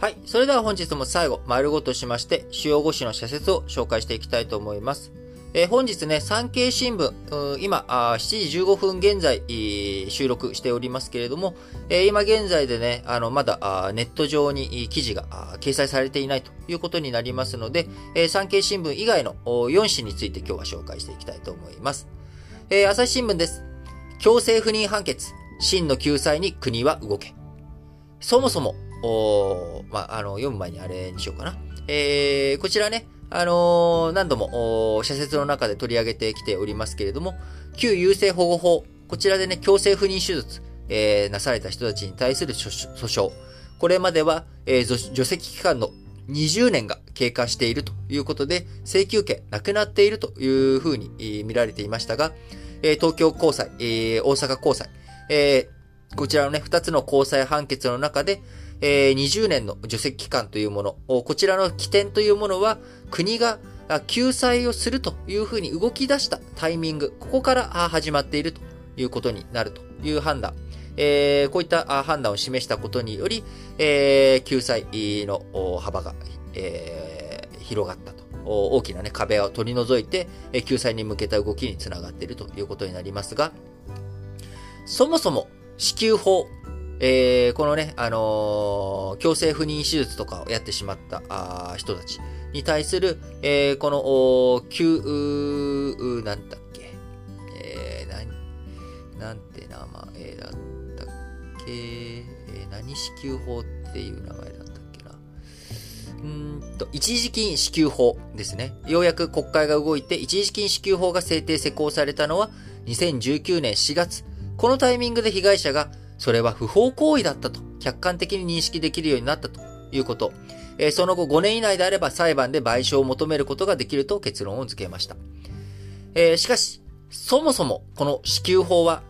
はい。それでは本日も最後、丸ごとしまして、主要5紙の社説を紹介していきたいと思います。えー、本日ね、産経新聞、今あ、7時15分現在、収録しておりますけれども、えー、今現在でね、あの、まだあネット上に記事が掲載されていないということになりますので、えー、産経新聞以外の4紙について今日は紹介していきたいと思います。えー、朝日新聞です。強制不妊判決、真の救済に国は動け。そもそも、おまあ、あの、読む前にあれにしようかな。えー、こちらね、あのー、何度も、社説の中で取り上げてきておりますけれども、旧優生保護法、こちらでね、強制不妊手術、えー、なされた人たちに対する訴訟。これまでは、えー、除籍期間の20年が経過しているということで、請求権なくなっているというふうに見られていましたが、えー、東京高裁、えー、大阪高裁、えー、こちらのね、2つの高裁判決の中で、えー、20年の除籍期間というもの、こちらの起点というものは、国が救済をするというふうに動き出したタイミング、ここから始まっているということになるという判断。えー、こういった判断を示したことにより、えー、救済の幅が、えー、広がったと。大きな、ね、壁を取り除いて、救済に向けた動きにつながっているということになりますが、そもそも支給法えー、このね、あのー、強制不妊手術とかをやってしまったあ人たちに対する、えー、この、救、う、なんだっけ、えー、なん、なんて名前だったっけ、えー、何支給法っていう名前だったっけな？うんと、一時金支給法ですね。ようやく国会が動いて、一時金支給法が制定施行されたのは2019年4月。このタイミングで被害者がそれは不法行為だったと客観的に認識できるようになったということ。えその後5年以内であれば裁判で賠償を求めることができると結論を付けました。え、しかし、そもそもこの支給法は、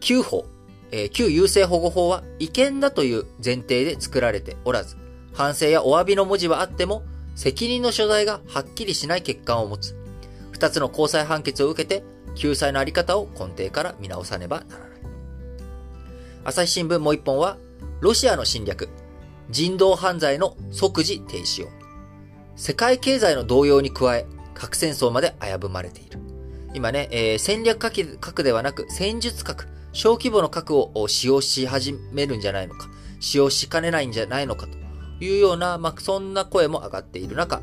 旧法、え、旧優生保護法は違憲だという前提で作られておらず、反省やお詫びの文字はあっても、責任の所在がはっきりしない欠陥を持つ。二つの交際判決を受けて、救済のあり方を根底から見直さねばならない。朝日新聞もう一本は、ロシアの侵略、人道犯罪の即時停止を。世界経済の動揺に加え、核戦争まで危ぶまれている。今ね、えー、戦略核核ではなく戦術核、小規模の核を使用し始めるんじゃないのか、使用しかねないんじゃないのかというような、まあ、そんな声も上がっている中、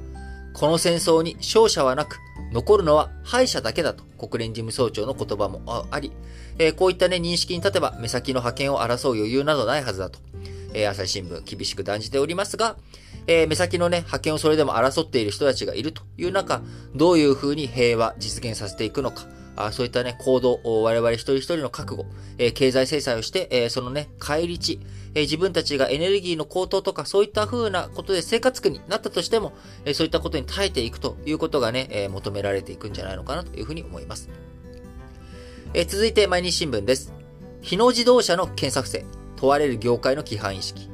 この戦争に勝者はなく、残るのは敗者だけだと国連事務総長の言葉もあり、えー、こういったね、認識に立てば目先の覇権を争う余裕などないはずだと、えー、朝日新聞厳しく断じておりますが、えー、目先のね、覇権をそれでも争っている人たちがいるという中、どういうふうに平和実現させていくのか、あそういったね、行動、我々一人一人の覚悟、え、経済制裁をして、え、そのね、帰り地、え、自分たちがエネルギーの高騰とか、そういった風なことで生活苦になったとしても、えそういったことに耐えていくということがね、え求められていくんじゃないのかなというふうに思います。え続いて、毎日新聞です。日野自動車の検索性、問われる業界の規範意識。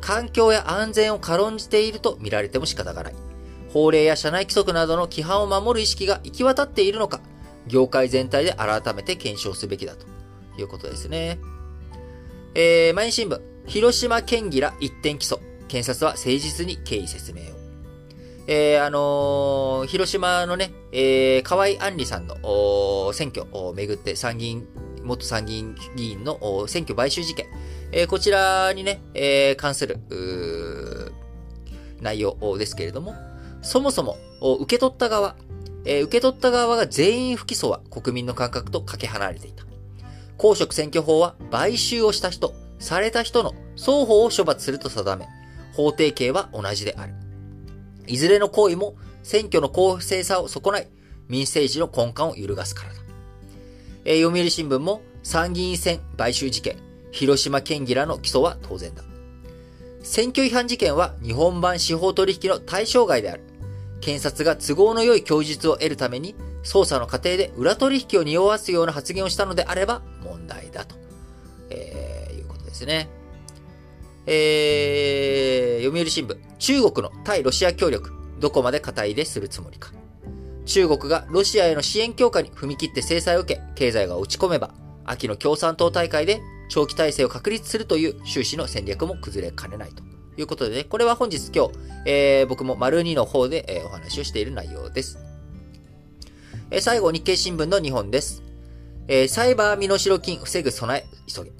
環境や安全を軽んじていると見られても仕方がない。法令や社内規則などの規範を守る意識が行き渡っているのか、業界全体で改めて検証すべきだということですね。えー、毎日新聞、広島県議ら一点起訴。検察は誠実に経緯説明を。えー、あのー、広島のね、えー、河合案里さんの選挙をめぐって参議院、元参議院議員の選挙買収事件、えー、こちらにね、えー、関する、内容ですけれども、そもそも受け取った側、えー、受け取った側が全員不起訴は国民の感覚とかけ離れていた。公職選挙法は買収をした人、された人の双方を処罰すると定め、法定刑は同じである。いずれの行為も選挙の公正さを損ない民政治の根幹を揺るがすからだ。えー、読売新聞も参議院選買収事件、広島県議らの起訴は当然だ。選挙違反事件は日本版司法取引の対象外である。検察が都合の良い供述を得るために、捜査の過程で裏取引を匂わすような発言をしたのであれば問題だと、えー、いうことですね。えー、読売新聞、中国の対ロシア協力、どこまで肩入れするつもりか。中国がロシアへの支援強化に踏み切って制裁を受け、経済が落ち込めば、秋の共産党大会で長期体制を確立するという終始の戦略も崩れかねないということでね、これは本日今日、えー、僕も丸2の方で、えー、お話をしている内容です。えー、最後、日経新聞の2本です。えー、サイバー身代金防ぐ備え、急げ。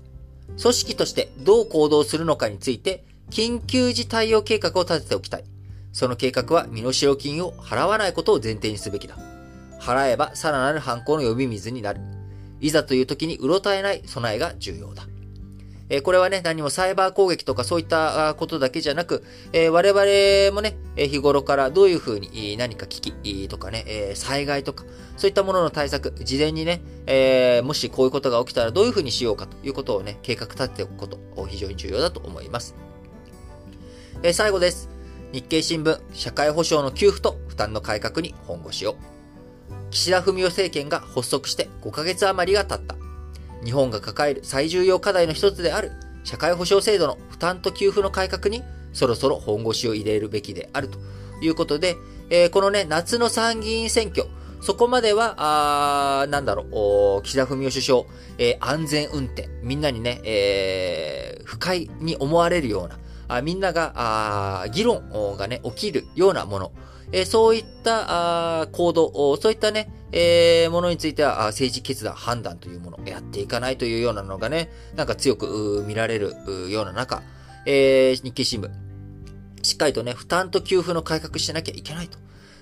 組織としてどう行動するのかについて、緊急時対応計画を立てておきたい。その計画は身代金を払わないことを前提にすべきだ。払えばさらなる犯行の呼び水になる。いざという時にうろたえない備えが重要だ。えこれはね、何もサイバー攻撃とかそういったことだけじゃなく、え我々もね、え日頃からどういうふうに何か危機とかね、え災害とか、そういったものの対策、事前にね、えもしこういうことが起きたらどういうふうにしようかということをね、計画立てておくこと、非常に重要だと思います。え最後です。日経新聞、社会保障の給付と負担の改革に本腰を。岸田文雄政権が発足して5ヶ月余りが経った。日本が抱える最重要課題の一つである社会保障制度の負担と給付の改革にそろそろ本腰を入れるべきであるということで、えー、このね、夏の参議院選挙、そこまでは、あなんだろう、岸田文雄首相、えー、安全運転、みんなにね、えー、不快に思われるような、あみんなが、あ議論がね、起きるようなもの、えー、そういったあ行動、そういったね、えー、ものについては政治決断、判断というものをやっていかないというようなのがね、なんか強く見られるような中、えー、日経新聞、しっかりとね、負担と給付の改革しなきゃいけないと。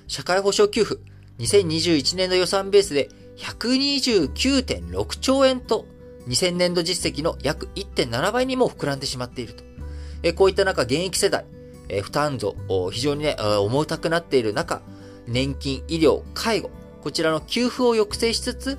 社会保障給付、2021年度予算ベースで129.6兆円と、2000年度実績の約1.7倍にも膨らんでしまっていると。えこういった中、現役世代、え負担増、非常にね、重たくなっている中、年金、医療、介護、こちらの給付を抑制しつつ、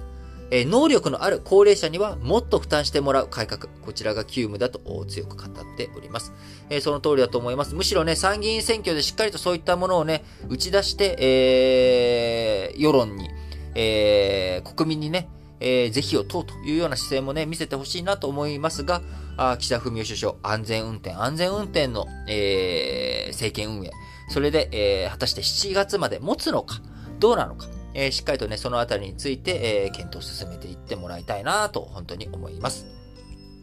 え能力のある高齢者にはもっと負担してもらう改革。こちらが急務だと強く語っております。えその通りだと思います。むしろね、参議院選挙でしっかりとそういったものをね、打ち出して、えー、世論に、えー、国民にね、えー、是非を問うというような姿勢もね、見せてほしいなと思いますが、あ岸田文雄首相、安全運転、安全運転の、えー、政権運営、それで、えー、果たして7月まで持つのか、どうなのか、えー、しっかりとね、そのあたりについて、えー、検討を進めていってもらいたいなと、本当に思います。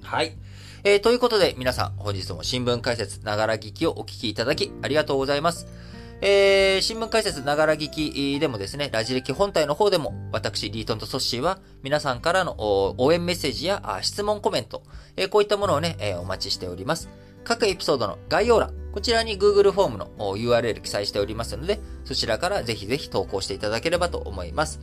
はい。えー、ということで、皆さん、本日も新聞解説、ながら聞きをお聞きいただき、ありがとうございます。えー、新聞解説ながら聞きでもですね、ラジ歴本体の方でも、私、リートンとソッシーは、皆さんからの応援メッセージや質問コメント、えー、こういったものをね、えー、お待ちしております。各エピソードの概要欄、こちらに Google フォームの URL 記載しておりますので、そちらからぜひぜひ投稿していただければと思います。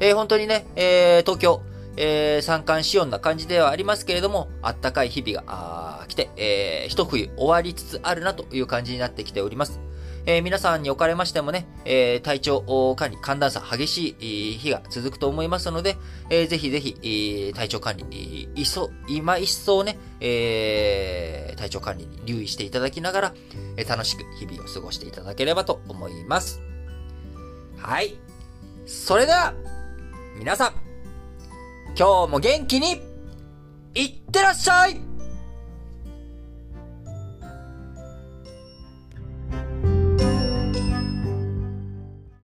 えー、本当にね、えー、東京、えー、三寒四温な感じではありますけれども、あったかい日々が来て、えー、一冬終わりつつあるなという感じになってきております。えー、皆さんにおかれましてもね、えー、体調管理、寒暖差激しい日が続くと思いますので、えー、ぜひぜひ、体調管理、いそ、今一層ね、えー、体調管理に留意していただきながら、え楽しく日々を過ごしていただければと思います。はい。それでは、皆さん、今日も元気に、いってらっしゃい